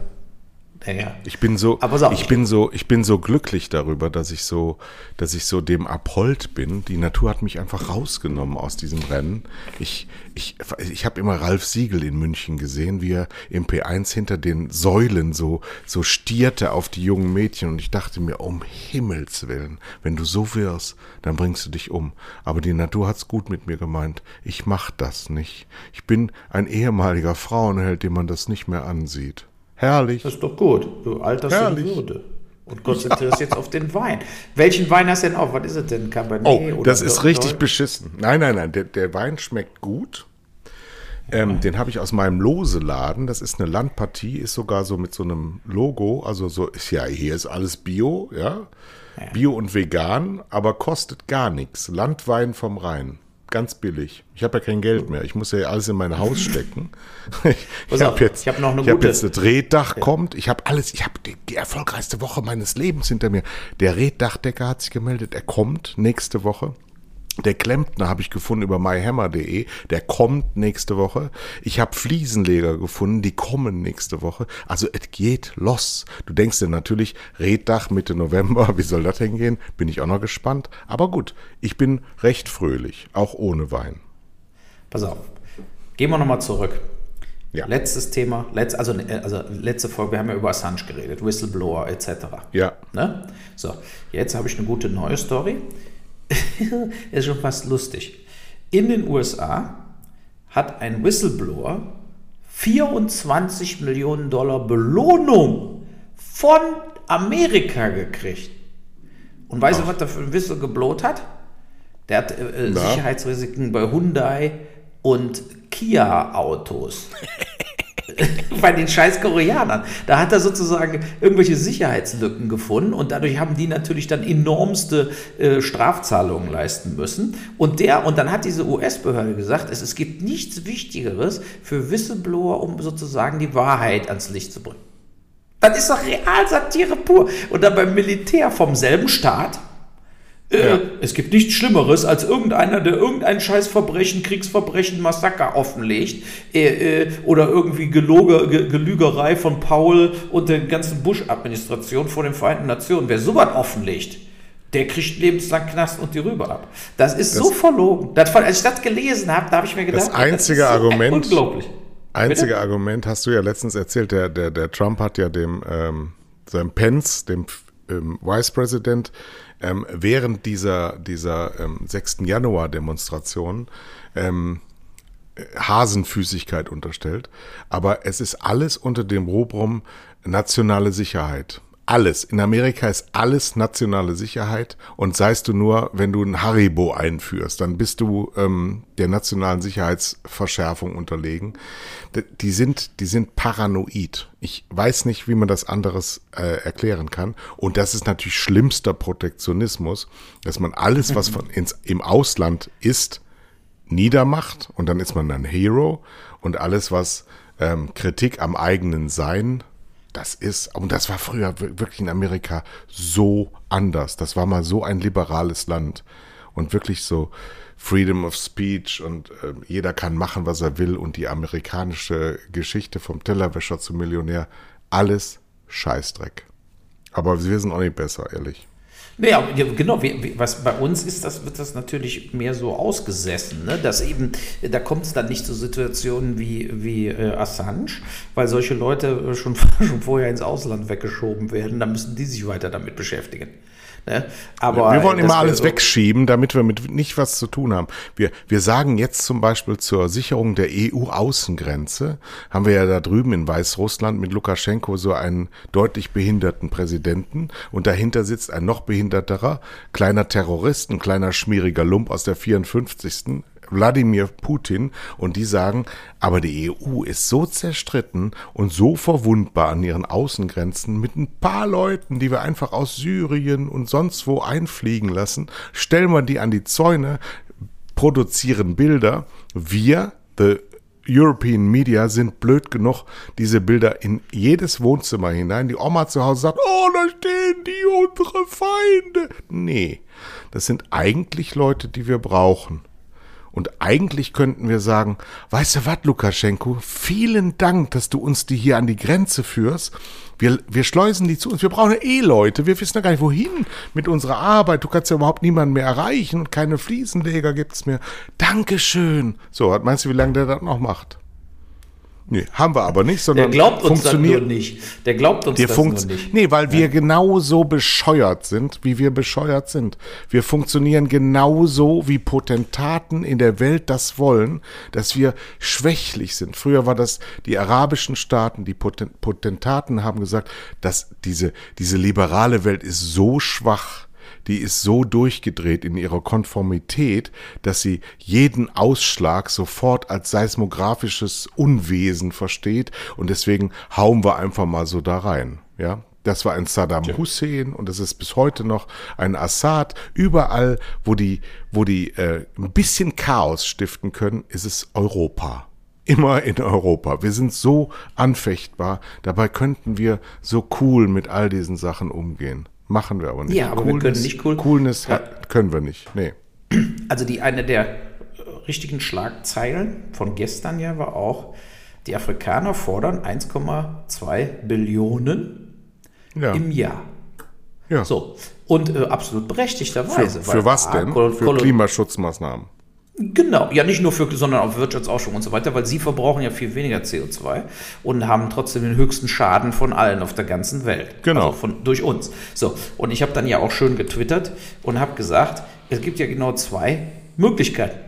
naja. Ich bin so, ich bin so, ich bin so glücklich darüber, dass ich so, dass ich so dem abhold bin. Die Natur hat mich einfach rausgenommen aus diesem Rennen. Ich, ich, ich habe immer Ralf Siegel in München gesehen, wie er im P1 hinter den Säulen so, so stierte auf die jungen Mädchen und ich dachte mir, um Himmels Willen, wenn du so wirst, dann bringst du dich um. Aber die Natur hat's gut mit mir gemeint. Ich mach das nicht. Ich bin ein ehemaliger Frauenheld, dem man das nicht mehr ansieht. Herrlich. Das ist doch gut. Du alterst Herrlich. in Würde. Und konzentrierst ja. jetzt auf den Wein. Welchen Wein hast du denn auf? Was ist es denn? Cabernet? Oh, das ist richtig Dol beschissen. Nein, nein, nein. Der, der Wein schmeckt gut. Ähm, ja. Den habe ich aus meinem Lose-Laden. Das ist eine Landpartie, ist sogar so mit so einem Logo. Also so ist ja, hier ist alles Bio, ja. ja. Bio und vegan, aber kostet gar nichts. Landwein vom Rhein ganz billig. Ich habe ja kein Geld mehr. Ich muss ja alles in mein Haus stecken. ich habe jetzt, hab noch eine ich habe jetzt das Reddach kommt. Ich habe alles. Ich habe die, die, erfolgreichste Woche meines Lebens hinter mir. Der Reddachdecker hat sich gemeldet. Er kommt nächste Woche. Der Klempner habe ich gefunden über myhammer.de, der kommt nächste Woche. Ich habe Fliesenleger gefunden, die kommen nächste Woche. Also es geht los. Du denkst dir natürlich, Reddach Mitte November, wie soll das denn gehen? Bin ich auch noch gespannt. Aber gut, ich bin recht fröhlich, auch ohne Wein. Pass auf, gehen wir nochmal zurück. Ja. Letztes Thema, letzt, also, also letzte Folge, wir haben ja über Assange geredet, Whistleblower etc. Ja. Ne? So, jetzt habe ich eine gute neue Story. ist schon fast lustig. In den USA hat ein Whistleblower 24 Millionen Dollar Belohnung von Amerika gekriegt. Und weißt du, was der für ein Whistle geblot hat? Der hat äh, äh Sicherheitsrisiken bei Hyundai und Kia-Autos. bei den scheiß Koreanern. Da hat er sozusagen irgendwelche Sicherheitslücken gefunden und dadurch haben die natürlich dann enormste äh, Strafzahlungen leisten müssen. Und der, und dann hat diese US-Behörde gesagt, es, es gibt nichts Wichtigeres für Whistleblower, um sozusagen die Wahrheit ans Licht zu bringen. Das ist doch Realsatire pur. Und dann beim Militär vom selben Staat. Äh, Ja. Es gibt nichts Schlimmeres als irgendeiner, der irgendein Scheißverbrechen, Kriegsverbrechen, Massaker offenlegt äh, äh, oder irgendwie Geloge, Ge Gelügerei von Paul und der ganzen Bush-Administration vor den Vereinten Nationen. Wer sowas offenlegt, der kriegt lebenslang Knast und die Rübe ab. Das ist so verlogen. Das, als ich das gelesen habe, da habe ich mir gedacht, Das einzige ist so Argument- unglaublich. Einzige Argument hast du ja letztens erzählt, der, der, der Trump hat ja dem ähm, seinem Pence, dem ähm, Vice President, ähm, während dieser, dieser ähm, 6. Januar-Demonstration ähm, Hasenfüßigkeit unterstellt. Aber es ist alles unter dem Rubrum nationale Sicherheit. Alles. In Amerika ist alles nationale Sicherheit. Und seist du nur, wenn du ein Haribo einführst, dann bist du ähm, der nationalen Sicherheitsverschärfung unterlegen. Die sind, die sind paranoid. Ich weiß nicht, wie man das anderes äh, erklären kann. Und das ist natürlich schlimmster Protektionismus, dass man alles, was von ins, im Ausland ist, niedermacht und dann ist man ein Hero und alles, was ähm, Kritik am eigenen Sein, das ist, und das war früher wir- wirklich in Amerika so anders. Das war mal so ein liberales Land und wirklich so Freedom of Speech und ähm, jeder kann machen, was er will und die amerikanische Geschichte vom Tellerwäscher zum Millionär, alles Scheißdreck. Aber wir sind auch nicht besser, ehrlich. Naja, ja, genau, was bei uns ist, das wird das natürlich mehr so ausgesessen, ne? dass eben, da kommt es dann nicht zu Situationen wie, wie äh, Assange, weil solche Leute äh, schon, schon vorher ins Ausland weggeschoben werden, dann müssen die sich weiter damit beschäftigen. Ne? Aber wir wollen immer alles so- wegschieben, damit wir mit nicht was zu tun haben. Wir, wir sagen jetzt zum Beispiel zur Sicherung der EU-Außengrenze, haben wir ja da drüben in Weißrussland mit Lukaschenko so einen deutlich behinderten Präsidenten und dahinter sitzt ein noch behinderterer, kleiner Terrorist, ein kleiner schmieriger Lump aus der 54. Wladimir Putin und die sagen, aber die EU ist so zerstritten und so verwundbar an ihren Außengrenzen mit ein paar Leuten, die wir einfach aus Syrien und sonst wo einfliegen lassen, stellen wir die an die Zäune, produzieren Bilder. Wir, the European Media, sind blöd genug, diese Bilder in jedes Wohnzimmer hinein. Die Oma zu Hause sagt, oh, da stehen die unsere Feinde. Nee, das sind eigentlich Leute, die wir brauchen. Und eigentlich könnten wir sagen, weißt du was, Lukaschenko, vielen Dank, dass du uns die hier an die Grenze führst. Wir, wir schleusen die zu uns. Wir brauchen eh Leute. Wir wissen ja gar nicht, wohin mit unserer Arbeit. Du kannst ja überhaupt niemanden mehr erreichen und keine Fliesenleger gibt's mehr. Dankeschön. So, was meinst du, wie lange der das noch macht? Nee, haben wir aber nicht, Der sondern glaubt uns das nur nicht. Der glaubt uns wir das nur nicht. Nee, weil wir genauso bescheuert sind, wie wir bescheuert sind. Wir funktionieren genauso, wie Potentaten in der Welt das wollen, dass wir schwächlich sind. Früher war das die arabischen Staaten, die Poten Potentaten haben gesagt, dass diese, diese liberale Welt ist so schwach, die ist so durchgedreht in ihrer Konformität, dass sie jeden Ausschlag sofort als seismografisches Unwesen versteht und deswegen hauen wir einfach mal so da rein. Ja, das war ein Saddam Hussein und es ist bis heute noch ein Assad. Überall, wo die, wo die äh, ein bisschen Chaos stiften können, ist es Europa. Immer in Europa. Wir sind so anfechtbar. Dabei könnten wir so cool mit all diesen Sachen umgehen. Machen wir aber nicht. Ja, aber wir können nicht cool- Coolness hat, können wir nicht. Nee. Also die eine der äh, richtigen Schlagzeilen von gestern ja war auch, die Afrikaner fordern 1,2 Billionen Ja. im Jahr. ja. So. Und äh, absolut Für, berechtigterweise. für weil was denn? Kol- Für Klimaschutzmaßnahmen. Genau, ja nicht nur für, sondern auch Wirtschaftsausschwung und so weiter, weil sie verbrauchen ja viel weniger CO2 und haben trotzdem den höchsten Schaden von allen auf der ganzen Welt. Genau. Also von, durch uns. So, und ich habe dann ja auch schön getwittert und habe gesagt, es gibt ja genau zwei Möglichkeiten.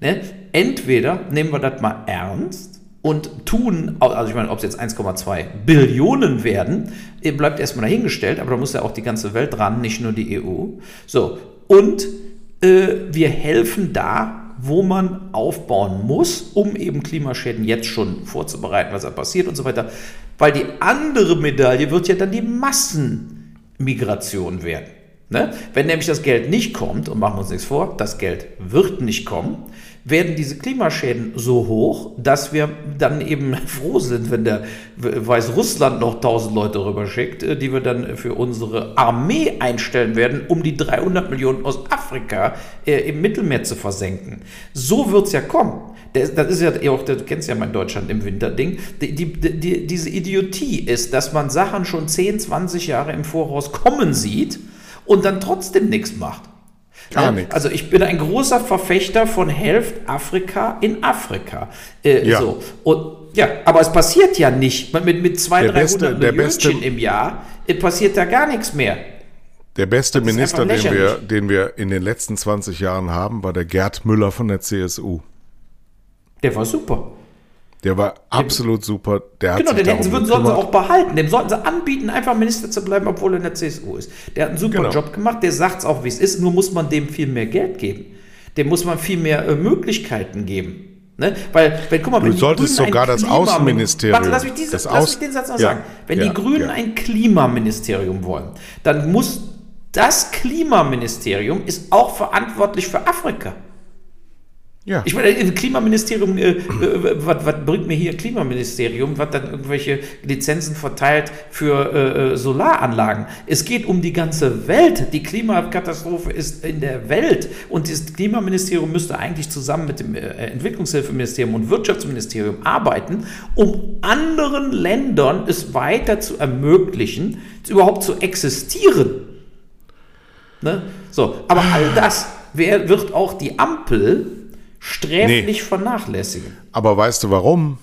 Ne? Entweder nehmen wir das mal ernst und tun, also ich meine, ob es jetzt 1,2 Billionen werden, bleibt erstmal dahingestellt, aber da muss ja auch die ganze Welt dran, nicht nur die EU. So, und äh, wir helfen da, wo man aufbauen muss, um eben Klimaschäden jetzt schon vorzubereiten, was da passiert und so weiter. Weil die andere Medaille wird ja dann die Massenmigration werden. Ne? Wenn nämlich das Geld nicht kommt, und machen wir uns nichts vor, das Geld wird nicht kommen, werden diese Klimaschäden so hoch, dass wir dann eben froh sind, wenn der Weißrussland noch 1000 Leute rüberschickt, äh, die wir dann für unsere Armee einstellen werden, um die 300 Millionen aus Afrika äh, im Mittelmeer zu versenken. So wird es ja kommen. Das ist ja auch, du kennst ja mein Deutschland im Winter-Ding. Die, die, die, diese Idiotie ist, dass man Sachen schon 10, 20 Jahre im Voraus kommen sieht und dann trotzdem nichts macht. Gar nichts. Also ich bin ein großer Verfechter von Helft Afrika in Afrika. Äh, ja. So. Und, ja, aber es passiert ja nicht. Mit, mit 200, 300 Millionen im Jahr äh, passiert da gar nichts mehr. Der beste Minister, den wir, den wir in den letzten 20 Jahren haben, war der Gerd Müller von der CSU. Der war super. Der war absolut super. Der genau, den hätten sie, würden, sollten sie auch behalten. Dem sollten sie anbieten, einfach Minister zu bleiben, obwohl er in der CSU ist. Der hat einen super genau. Job gemacht, der sagt es auch, wie es ist, nur muss man dem viel mehr Geld geben. Dem muss man viel mehr äh, Möglichkeiten geben. Ne? Weil, wenn, guck mal, wenn du solltest sogar das Außenministerium. Warte, lass mich, diese, lass Aus mich den Satz noch ja, sagen. Wenn ja, die Grünen ja. ein Klimaministerium wollen, dann muss das Klimaministerium ist auch verantwortlich für Afrika. Ja. Ich meine, im Klimaministerium, äh, äh, was, bringt mir hier Klimaministerium, was dann irgendwelche Lizenzen verteilt für äh, äh, Solaranlagen? Es geht um die ganze Welt. Die Klimakatastrophe ist in der Welt und das Klimaministerium müsste eigentlich zusammen mit dem äh, Entwicklungshilfeministerium und Wirtschaftsministerium arbeiten, um anderen Ländern es weiter zu ermöglichen, überhaupt zu existieren. Ne? So, aber all das wer, wird auch die Ampel sträflich nee. vernachlässigen. Aber weißt du warum?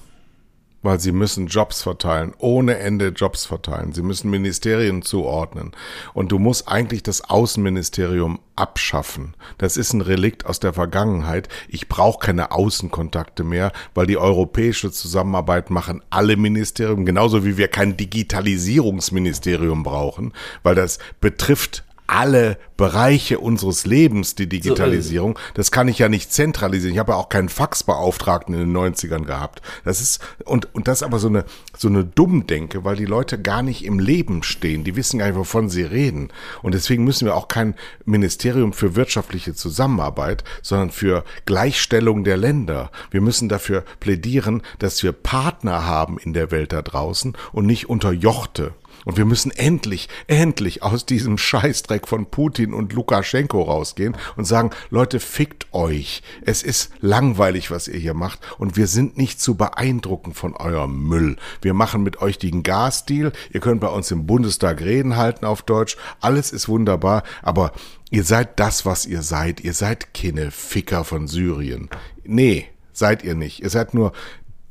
Weil sie müssen Jobs verteilen, ohne Ende Jobs verteilen. Sie müssen Ministerien zuordnen. Und du musst eigentlich das Außenministerium abschaffen. Das ist ein Relikt aus der Vergangenheit. Ich brauche keine Außenkontakte mehr, weil die europäische Zusammenarbeit machen alle Ministerien, genauso wie wir kein Digitalisierungsministerium brauchen, weil das betrifft alle Bereiche unseres Lebens, die Digitalisierung. Das kann ich ja nicht zentralisieren. Ich habe ja auch keinen Faxbeauftragten in den 90ern gehabt. Das ist, und, und das ist aber so eine, so eine Dummdenke, weil die Leute gar nicht im Leben stehen. Die wissen gar nicht, wovon sie reden. Und deswegen müssen wir auch kein Ministerium für wirtschaftliche Zusammenarbeit, sondern für Gleichstellung der Länder. Wir müssen dafür plädieren, dass wir Partner haben in der Welt da draußen und nicht unterjochte. Und wir müssen endlich, endlich aus diesem Scheißdreck von Putin und Lukaschenko rausgehen und sagen, Leute, fickt euch. Es ist langweilig, was ihr hier macht und wir sind nicht zu beeindrucken von eurem Müll. Wir machen mit euch den Gasdeal. Ihr könnt bei uns im Bundestag reden halten auf Deutsch. Alles ist wunderbar, aber ihr seid das, was ihr seid. Ihr seid keine Ficker von Syrien. Nee, seid ihr nicht. Ihr seid nur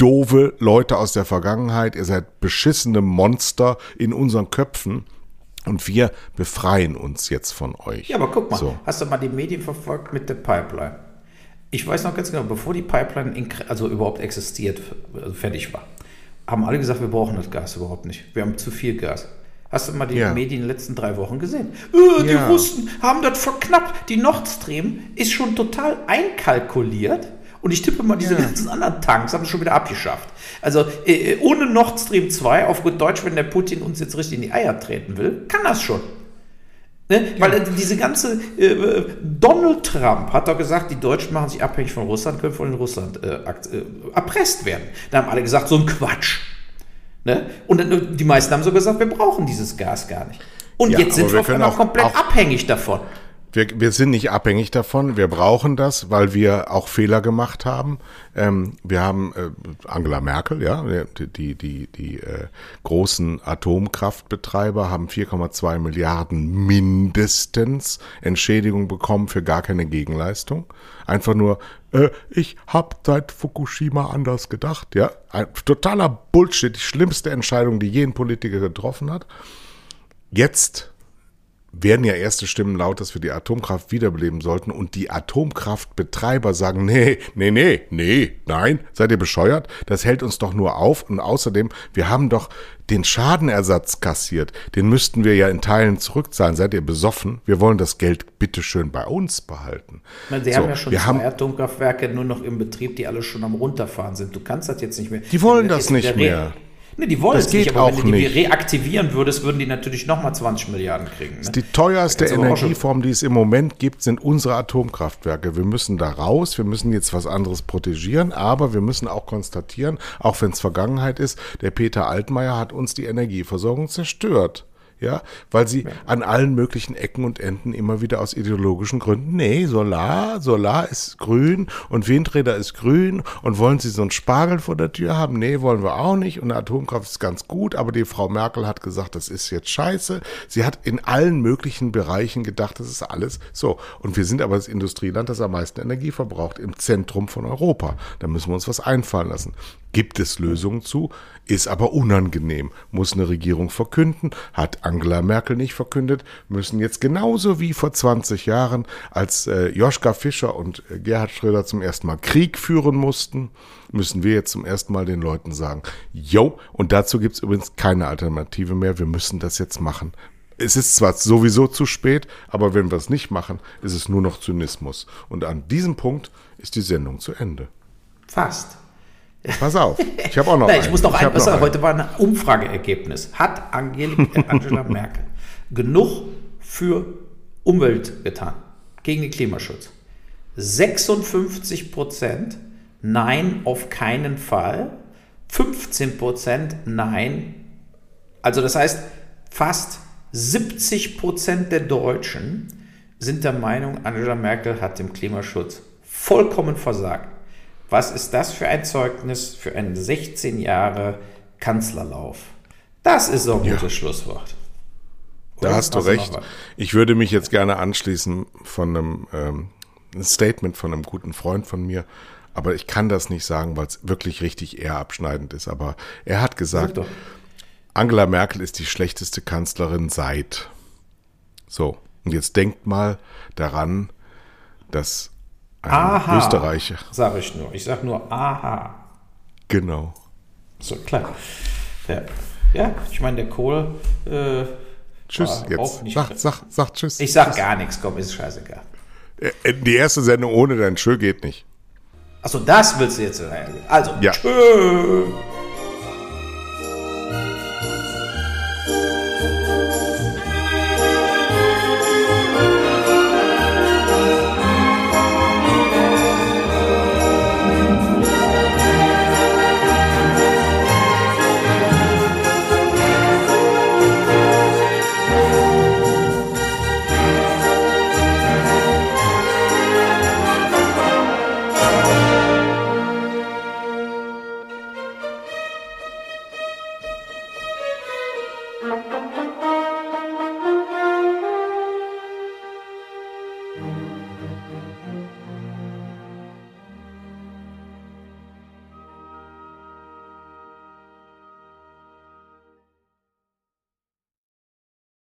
doofe Leute aus der Vergangenheit, ihr seid beschissene Monster in unseren Köpfen. Und wir befreien uns jetzt von euch. Ja, aber guck mal, so. hast du mal die Medien verfolgt mit der Pipeline? Ich weiß noch ganz genau, bevor die Pipeline in, also überhaupt existiert, also fertig war, haben alle gesagt, wir brauchen das Gas überhaupt nicht. Wir haben zu viel Gas. Hast du mal die ja. Medien in den letzten drei Wochen gesehen? Äh, die ja. Russen haben das verknappt. Die Nord Stream ist schon total einkalkuliert. Und ich tippe mal, diese ja. ganzen anderen Tanks haben es schon wieder abgeschafft. Also äh, äh ohne Nord Stream 2, auf gut Deutsch, wenn der Putin uns jetzt richtig in die Eier treten will, kann das schon. Ne? Ja. Weil äh, diese ganze äh, äh, Donald Trump hat doch gesagt, die Deutschen machen sich abhängig von Russland, können von Russland äh, erpresst werden. Da haben alle gesagt, so ein Quatsch. Ne? Und dann, die meisten haben so gesagt, wir brauchen dieses Gas gar nicht. Und ja, jetzt sind wir, wir auch komplett auch abhängig davon. Wir, wir sind nicht abhängig davon. Wir brauchen das, weil wir auch Fehler gemacht haben. Ähm, wir haben äh, Angela Merkel, ja, die, die, die, äh, großen Atomkraftbetreiber haben 4,2 Milliarden mindestens Entschädigung bekommen für gar keine Gegenleistung. Einfach nur, äh, ich habe seit Fukushima anders gedacht, ja. Ein totaler Bullshit, die schlimmste Entscheidung, die jeden Politiker getroffen hat. Jetzt werden ja erste Stimmen laut, dass wir die Atomkraft wiederbeleben sollten und die Atomkraftbetreiber sagen, nee, nee, nee, nee, nein, seid ihr bescheuert? Das hält uns doch nur auf und außerdem, wir haben doch den Schadenersatz kassiert, den müssten wir ja in Teilen zurückzahlen. Seid ihr besoffen? Wir wollen das Geld bitteschön bei uns behalten. Sie so, haben ja schon zwei haben, Atomkraftwerke nur noch im Betrieb, die alle schon am runterfahren sind. Du kannst das jetzt nicht mehr. Die wollen das nicht mehr. Nee, die wollen Das es nicht, geht aber wenn auch du die nicht. reaktivieren würdest, würden die natürlich nochmal 20 Milliarden kriegen. Ne? Die teuerste aber Energieform, die es im Moment gibt, sind unsere Atomkraftwerke. Wir müssen da raus, wir müssen jetzt was anderes protegieren, aber wir müssen auch konstatieren, auch wenn es Vergangenheit ist, der Peter Altmaier hat uns die Energieversorgung zerstört. Ja, weil sie an allen möglichen Ecken und Enden immer wieder aus ideologischen Gründen, nee, Solar, Solar ist grün und Windräder ist grün und wollen sie so einen Spargel vor der Tür haben? Nee, wollen wir auch nicht und Atomkraft ist ganz gut, aber die Frau Merkel hat gesagt, das ist jetzt scheiße. Sie hat in allen möglichen Bereichen gedacht, das ist alles so. Und wir sind aber das Industrieland, das am meisten Energie verbraucht, im Zentrum von Europa. Da müssen wir uns was einfallen lassen. Gibt es Lösungen zu, ist aber unangenehm. Muss eine Regierung verkünden, hat Angela Merkel nicht verkündet, müssen jetzt genauso wie vor 20 Jahren, als äh, Joschka Fischer und äh, Gerhard Schröder zum ersten Mal Krieg führen mussten, müssen wir jetzt zum ersten Mal den Leuten sagen, yo, und dazu gibt es übrigens keine Alternative mehr, wir müssen das jetzt machen. Es ist zwar sowieso zu spät, aber wenn wir es nicht machen, ist es nur noch Zynismus. Und an diesem Punkt ist die Sendung zu Ende. Fast. Pass auf, ich habe auch noch Nein, einen. ich muss noch hab ein, was einen. heute war ein Umfrageergebnis. Hat Angel, Angela Merkel genug für Umwelt getan, gegen den Klimaschutz? 56 Prozent Nein, auf keinen Fall. 15 Prozent Nein. Also das heißt, fast 70 Prozent der Deutschen sind der Meinung, Angela Merkel hat dem Klimaschutz vollkommen versagt. Was ist das für ein Zeugnis für einen 16 Jahre Kanzlerlauf? Das ist so ein gutes Schlusswort. Da Oder? hast du Hast du recht. Ich würde mich jetzt gerne anschließen von einem ähm, Statement von einem guten Freund von mir, aber ich kann das nicht sagen, weil es wirklich richtig eher abschneidend ist. Aber er hat Sag gesagt. Angela Merkel ist die schlechteste Kanzlerin seit. So, und jetzt denkt mal daran, dass Aha. Österreicher, Sag ich nur. Ich sag nur aha. genau, So, klar. Ja, ja ich meine, der Kohl. Äh, tschüss jetzt, sag, sag, sag tschüss. ich sag gar nichts, komm, ist scheißegal. Äh, Die erste Sendung ohne dein Tschö geht nicht. Achso, das willst du jetzt. Also, Ja. tschö.